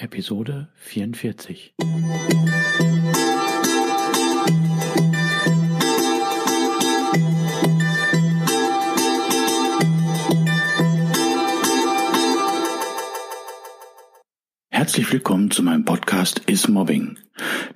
Episode 44. Herzlich willkommen zu meinem Podcast Is Mobbing,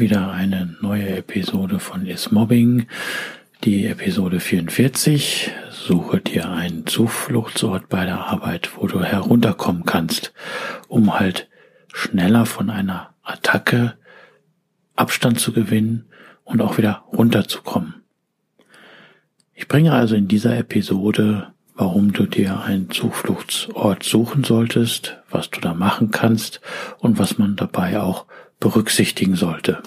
Wieder eine neue Episode von Is Mobbing, die Episode 44. Suche dir einen Zufluchtsort bei der Arbeit, wo du herunterkommen kannst, um halt schneller von einer Attacke Abstand zu gewinnen und auch wieder runterzukommen. Ich bringe also in dieser Episode, warum du dir einen Zufluchtsort suchen solltest, was du da machen kannst und was man dabei auch berücksichtigen sollte.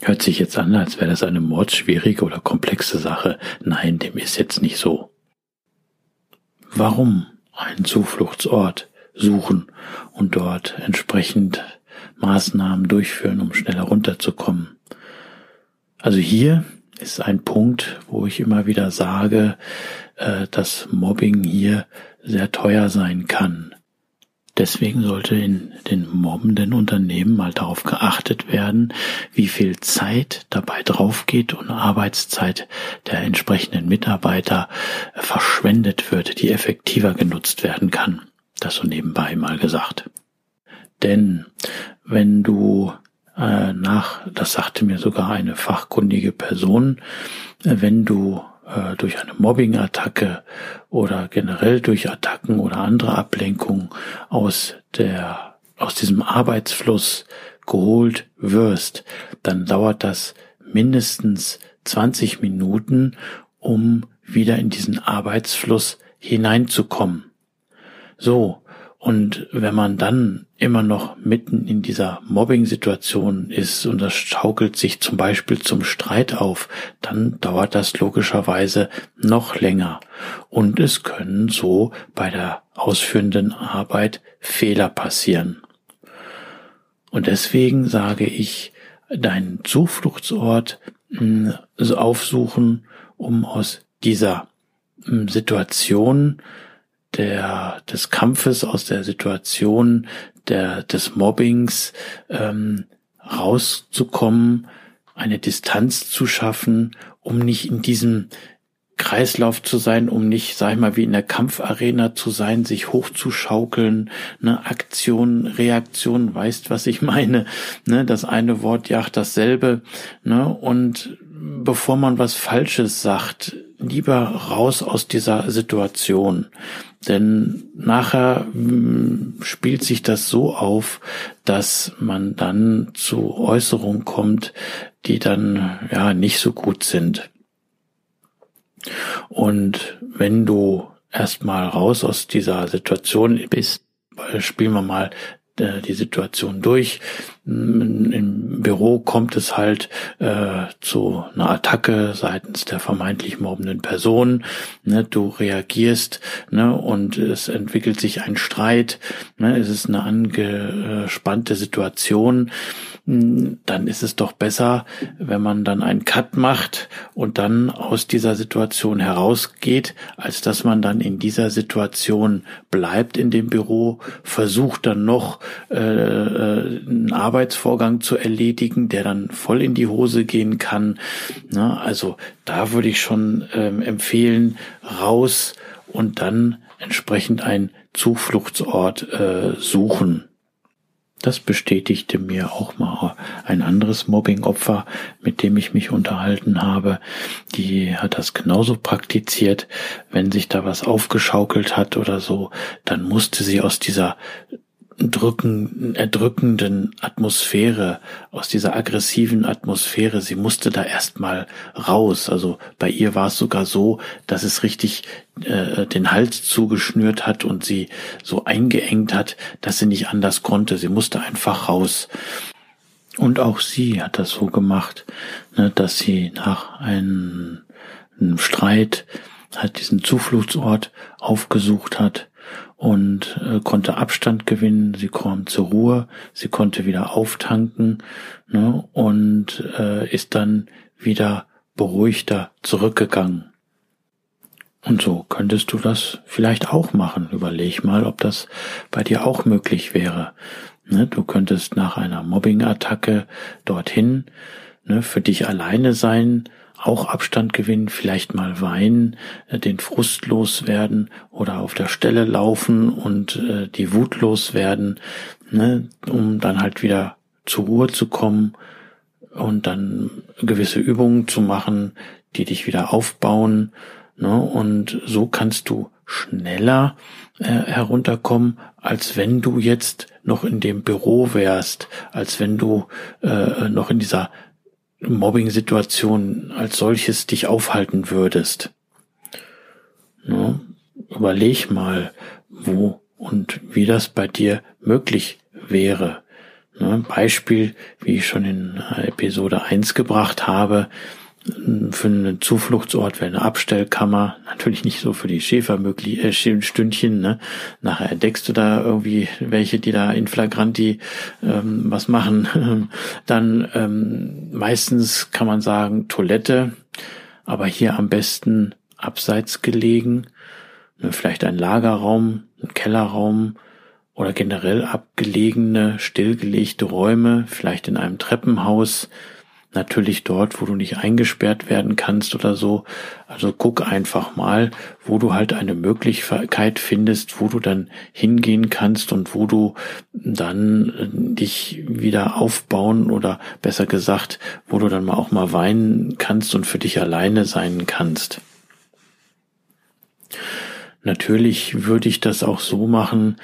Hört sich jetzt an, als wäre das eine mordschwierige oder komplexe Sache. Nein, dem ist jetzt nicht so. Warum einen Zufluchtsort suchen und dort entsprechend Maßnahmen durchführen, um schneller runterzukommen? Also hier ist ein Punkt, wo ich immer wieder sage, äh, dass Mobbing hier sehr teuer sein kann. Deswegen sollte in den mobbenden Unternehmen mal darauf geachtet werden, wie viel Zeit dabei draufgeht und Arbeitszeit der entsprechenden Mitarbeiter verschwendet wird, die effektiver genutzt werden kann. Das so nebenbei mal gesagt. Denn wenn du äh, nach, das sagte mir sogar eine fachkundige Person, wenn du äh, durch eine Mobbing-Attacke oder generell durch Attacken oder andere Ablenkungen aus der, aus diesem Arbeitsfluss geholt wirst, dann dauert das mindestens 20 Minuten, um wieder in diesen Arbeitsfluss hineinzukommen. So, und wenn man dann immer noch mitten in dieser Mobbing-Situation ist und das schaukelt sich zum Beispiel zum Streit auf, dann dauert das logischerweise noch länger. Und es können so bei der ausführenden Arbeit Fehler passieren. Und deswegen sage ich, deinen Zufluchtsort hm, aufsuchen, um aus dieser hm, Situation der, des Kampfes, aus der Situation der, des Mobbings ähm, rauszukommen, eine Distanz zu schaffen, um nicht in diesem Kreislauf zu sein, um nicht, sag ich mal, wie in der Kampfarena zu sein, sich hochzuschaukeln, ne, Aktion, Reaktion, weißt, was ich meine, ne, das eine Wort jagt dasselbe, ne, und bevor man was Falsches sagt, lieber raus aus dieser Situation. Denn nachher hm, spielt sich das so auf, dass man dann zu Äußerungen kommt, die dann ja nicht so gut sind. Und wenn du erstmal raus aus dieser Situation bist, spielen wir mal äh, die Situation durch. Im Büro kommt es halt äh, zu einer Attacke seitens der vermeintlich mobbenden Person. Ne, du reagierst ne, und es entwickelt sich ein Streit. Ne, es ist eine angespannte Situation dann ist es doch besser, wenn man dann einen Cut macht und dann aus dieser Situation herausgeht, als dass man dann in dieser Situation bleibt in dem Büro, versucht dann noch äh, äh einen Arbeitsvorgang zu erledigen, der dann voll in die Hose gehen kann. Na, also da würde ich schon ähm, empfehlen, raus und dann entsprechend einen Zufluchtsort äh, suchen. Das bestätigte mir auch mal ein anderes Mobbing-Opfer, mit dem ich mich unterhalten habe. Die hat das genauso praktiziert. Wenn sich da was aufgeschaukelt hat oder so, dann musste sie aus dieser drücken, erdrückenden Atmosphäre, aus dieser aggressiven Atmosphäre. Sie musste da erstmal raus. Also bei ihr war es sogar so, dass es richtig äh, den Hals zugeschnürt hat und sie so eingeengt hat, dass sie nicht anders konnte. Sie musste einfach raus. Und auch sie hat das so gemacht, ne, dass sie nach einem, einem Streit hat diesen Zufluchtsort aufgesucht hat und äh, konnte Abstand gewinnen, sie kam zur Ruhe, sie konnte wieder auftanken ne, und äh, ist dann wieder beruhigter zurückgegangen. Und so könntest du das vielleicht auch machen. Überleg mal, ob das bei dir auch möglich wäre. Ne, du könntest nach einer Mobbing-Attacke dorthin, ne, für dich alleine sein auch Abstand gewinnen, vielleicht mal weinen, äh, den Frust loswerden oder auf der Stelle laufen und äh, die Wut loswerden, ne, um dann halt wieder zur Ruhe zu kommen und dann gewisse Übungen zu machen, die dich wieder aufbauen. Ne, und so kannst du schneller äh, herunterkommen, als wenn du jetzt noch in dem Büro wärst, als wenn du äh, noch in dieser Mobbing-Situation als solches dich aufhalten würdest. Ne? Überleg mal, wo und wie das bei dir möglich wäre. Ne? Beispiel, wie ich schon in Episode 1 gebracht habe, für einen Zufluchtsort wäre eine Abstellkammer, natürlich nicht so für die Schäfermöglich äh, Stündchen, ne? Nachher entdeckst du da irgendwie welche, die da in Flagranti ähm, was machen. Dann ähm, meistens kann man sagen Toilette, aber hier am besten abseits gelegen, ne? vielleicht ein Lagerraum, ein Kellerraum oder generell abgelegene, stillgelegte Räume, vielleicht in einem Treppenhaus, natürlich dort, wo du nicht eingesperrt werden kannst oder so. Also guck einfach mal, wo du halt eine Möglichkeit findest, wo du dann hingehen kannst und wo du dann äh, dich wieder aufbauen oder besser gesagt, wo du dann auch mal weinen kannst und für dich alleine sein kannst. Natürlich würde ich das auch so machen,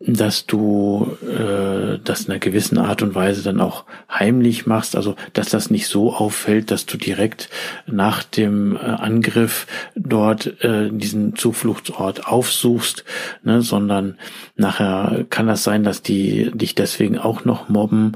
dass du äh, das in einer gewissen Art und Weise dann auch heimlich machst, also dass das nicht so auffällt, dass du direkt nach dem äh, Angriff dort äh, diesen Zufluchtsort aufsuchst, ne, sondern nachher kann das sein, dass die dich deswegen auch noch mobben,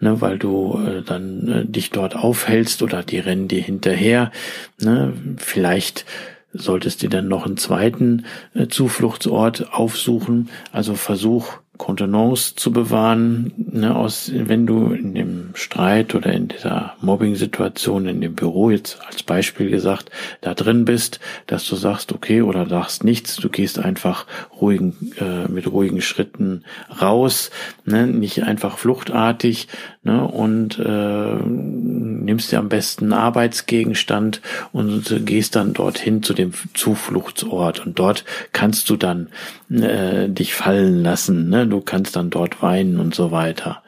ne, weil du äh, dann äh, dich dort aufhältst oder die rennen dir hinterher, ne, vielleicht solltest du dann noch einen zweiten äh, Zufluchtsort aufsuchen. Also versuch Kontenance zu bewahren, ne, aus, wenn du in dem Streit oder in dieser Mobbing-Situation in dem Büro jetzt als Beispiel gesagt da drin bist, dass du sagst, okay, oder sagst nichts, du gehst einfach ruhigen, äh, mit ruhigen Schritten raus, ne, nicht einfach fluchtartig, ne, und äh, nimmst dir am besten Arbeitsgegenstand und gehst dann dorthin zu dem Zufluchtsort und dort kannst du dann äh, dich fallen lassen, ne? Du kannst dann dort weinen und so weiter.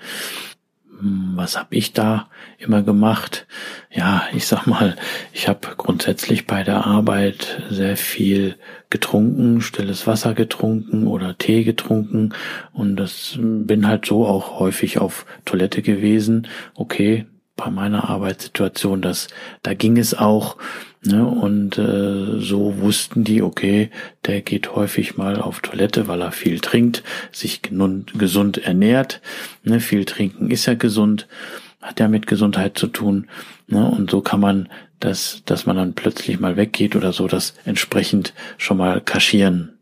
Hm, was habe ich da immer gemacht? Ja, ich sag mal, ich habe grundsätzlich bei der Arbeit sehr viel getrunken, stilles Wasser getrunken oder Tee getrunken und das bin halt so auch häufig auf Toilette gewesen. Okay, bei meiner Arbeitssituation, dass da ging es auch. Ne, und äh, so wussten die, okay, der geht häufig mal auf Toilette, weil er viel trinkt, sich gesund ernährt. Ne, viel trinken ist ja gesund, hat ja mit Gesundheit zu tun. Ne, und so kann man das, dass man dann plötzlich mal weggeht oder so, das entsprechend schon mal kaschieren.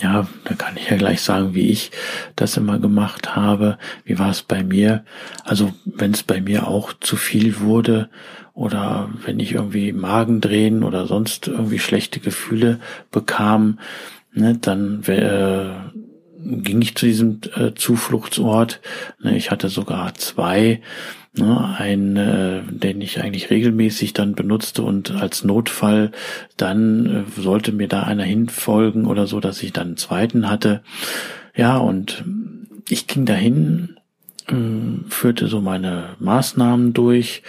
Ja, da kann ich ja gleich sagen, wie ich das immer gemacht habe. Wie war es bei mir? Also wenn es bei mir auch zu viel wurde oder wenn ich irgendwie Magendrehen oder sonst irgendwie schlechte Gefühle bekam, ne, dann äh, ging ich zu diesem äh, Zufluchtsort. Ne, ich hatte sogar zwei Ne, ein, äh, den ich eigentlich regelmäßig dann benutzte und als Notfall dann äh, sollte mir da einer hinfolgen oder so, dass ich dann einen zweiten hatte. Ja, und ich ging dahin führte so meine Maßnahmen durch,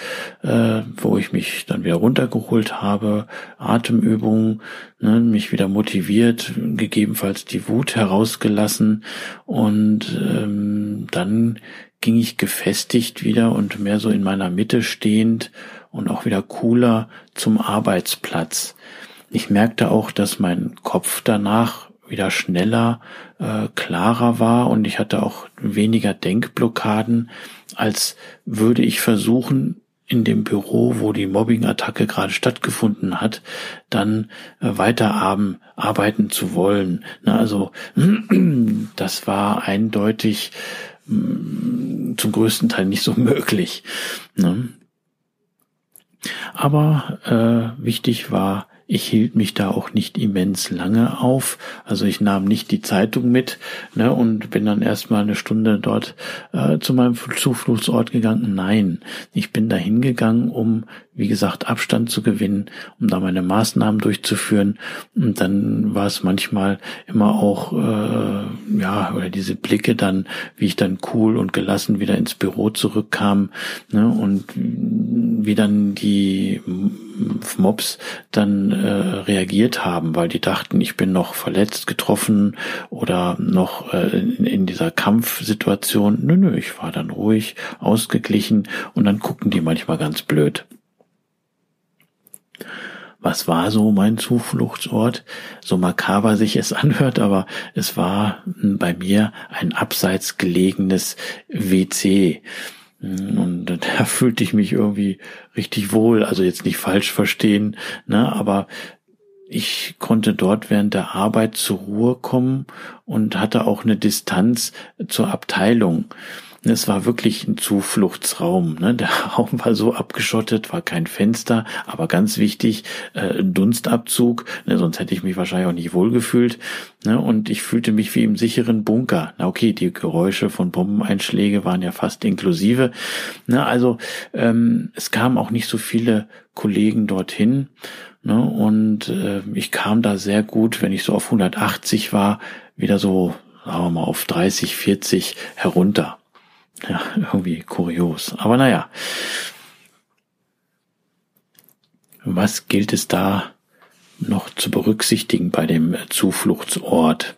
äh, wo ich mich dann wieder runtergeholt habe, Atemübungen, ne, mich wieder motiviert, gegebenenfalls die Wut herausgelassen und ähm, dann ging ich gefestigt wieder und mehr so in meiner Mitte stehend und auch wieder cooler zum Arbeitsplatz. Ich merkte auch, dass mein Kopf danach wieder schneller, äh, klarer war und ich hatte auch weniger Denkblockaden, als würde ich versuchen, in dem Büro, wo die Mobbing-Attacke gerade stattgefunden hat, dann äh, weiter arbeiten zu wollen. Na, also das war eindeutig mh, zum größten Teil nicht so möglich. Ne? Aber äh, wichtig war, ich hielt mich da auch nicht immens lange auf. Also ich nahm nicht die Zeitung mit ne, und bin dann erstmal eine Stunde dort äh, zu meinem Zufluchtsort gegangen. Nein, ich bin da hingegangen, um, wie gesagt, Abstand zu gewinnen, um da meine Maßnahmen durchzuführen. Und dann war es manchmal immer auch, äh, ja, oder diese Blicke dann, wie ich dann cool und gelassen wieder ins Büro zurückkam ne, und wie dann die Mobs dann äh, reagiert haben, weil die dachten, ich bin noch verletzt, getroffen oder noch äh, in, in dieser Kampfsituation. Nö, nö, ich war dann ruhig, ausgeglichen und dann gucken die manchmal ganz blöd. Was war so mein Zufluchtsort? So makaber sich es anhört, aber es war bei mir ein abseits gelegenes WC. Und da fühlte ich mich irgendwie richtig wohl, also jetzt nicht falsch verstehen, ne, aber ich konnte dort während der Arbeit zur Ruhe kommen und hatte auch eine Distanz zur Abteilung. Es war wirklich ein Zufluchtsraum. Ne? Der Raum war so abgeschottet, war kein Fenster, aber ganz wichtig, äh, Dunstabzug, ne? sonst hätte ich mich wahrscheinlich auch nicht wohlgefühlt. Ne? Und ich fühlte mich wie im sicheren Bunker. Na okay, die Geräusche von Bombeneinschläge waren ja fast inklusive. Ne? Also ähm, es kamen auch nicht so viele Kollegen dorthin. Ne? Und äh, ich kam da sehr gut, wenn ich so auf 180 war, wieder so, sagen wir mal, auf 30, 40 herunter. Ja, irgendwie kurios. Aber naja. Was gilt es da noch zu berücksichtigen bei dem Zufluchtsort?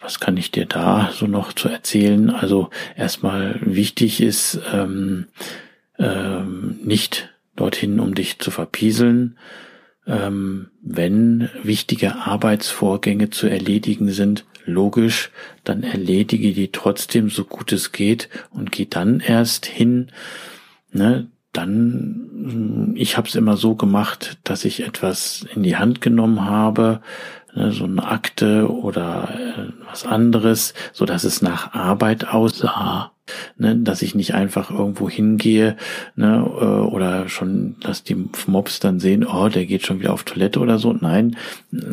Was kann ich dir da so noch zu erzählen? Also erstmal wichtig ist, ähm, ähm, nicht dorthin, um dich zu verpieseln. Ähm, wenn wichtige Arbeitsvorgänge zu erledigen sind, logisch, dann erledige die trotzdem so gut es geht und geh dann erst hin, ne, dann, ich habe es immer so gemacht, dass ich etwas in die Hand genommen habe, ne, so eine Akte oder äh, was anderes, so dass es nach Arbeit aussah, ne, dass ich nicht einfach irgendwo hingehe ne, äh, oder schon, dass die Mobs dann sehen, oh, der geht schon wieder auf Toilette oder so. Nein,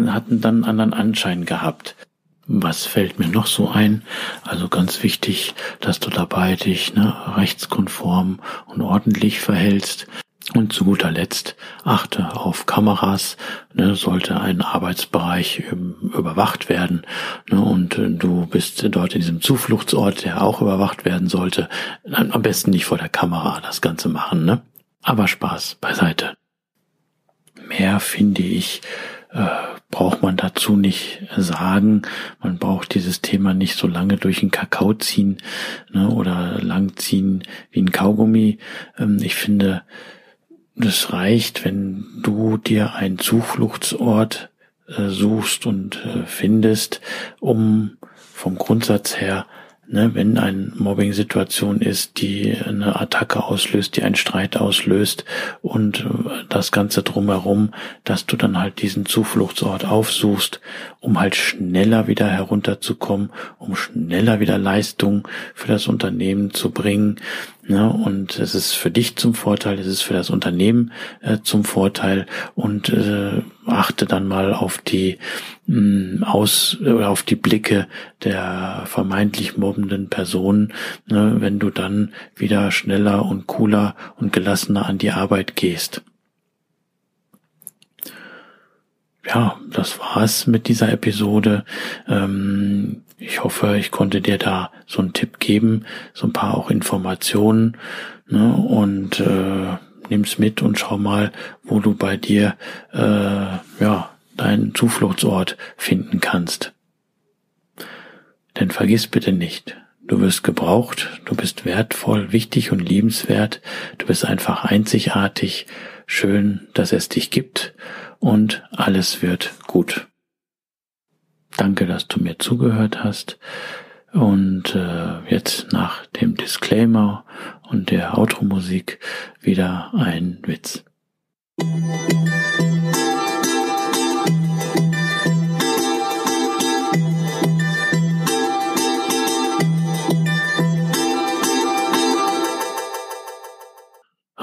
hatten dann einen anderen Anschein gehabt. Was fällt mir noch so ein? Also ganz wichtig, dass du dabei dich ne, rechtskonform und ordentlich verhältst. Und zu guter Letzt achte auf Kameras. Ne, sollte ein Arbeitsbereich überwacht werden ne, und äh, du bist dort in diesem Zufluchtsort, der auch überwacht werden sollte, am besten nicht vor der Kamera das Ganze machen. Ne? Aber Spaß beiseite. Mehr finde ich äh, braucht man dazu nicht sagen. Man braucht dieses Thema nicht so lange durch den Kakao ziehen ne, oder langziehen wie ein Kaugummi. Ähm, ich finde, es reicht, wenn du dir einen Zufluchtsort äh, suchst und äh, findest, um vom Grundsatz her Ne, wenn eine Mobbing-Situation ist, die eine Attacke auslöst, die einen Streit auslöst und das Ganze drumherum, dass du dann halt diesen Zufluchtsort aufsuchst, um halt schneller wieder herunterzukommen, um schneller wieder Leistung für das Unternehmen zu bringen, Ne? Und es ist für dich zum Vorteil, es ist für das Unternehmen äh, zum Vorteil und äh, achte dann mal auf die mh, mm, aus oder äh, auf die Blicke der vermeintlich mobbenden Personen, ne? wenn du dann wieder schneller und cooler und gelassener an die Arbeit gehst. Ja, das war's mit dieser Episode. Ähm, ich hoffe, ich konnte dir da so einen Tipp geben, so ein paar auch Informationen ne, und äh, nimm's mit und schau mal, wo du bei dir äh, ja deinen Zufluchtsort finden kannst. Denn vergiss bitte nicht, du wirst gebraucht, du bist wertvoll, wichtig und liebenswert, du bist einfach einzigartig, schön, dass es dich gibt und alles wird gut. Danke, dass du mir zugehört hast. Und äh, jetzt nach dem Disclaimer und der Outro-Musik wieder ein Witz.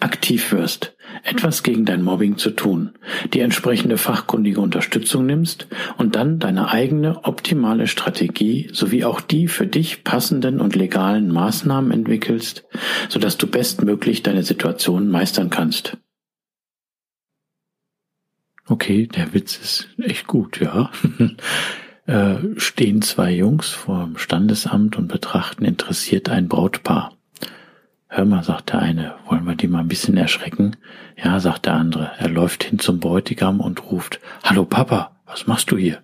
aktiv wirst, etwas gegen dein Mobbing zu tun, die entsprechende fachkundige Unterstützung nimmst und dann deine eigene optimale Strategie sowie auch die für dich passenden und legalen Maßnahmen entwickelst, sodass du bestmöglich deine Situation meistern kannst. Okay, der Witz ist echt gut, ja. äh, stehen zwei Jungs vor dem Standesamt und betrachten interessiert ein Brautpaar. Hör mal, sagt der eine, wollen wir die mal ein bisschen erschrecken? Ja, sagt der andere. Er läuft hin zum Bräutigam und ruft, Hallo Papa, was machst du hier?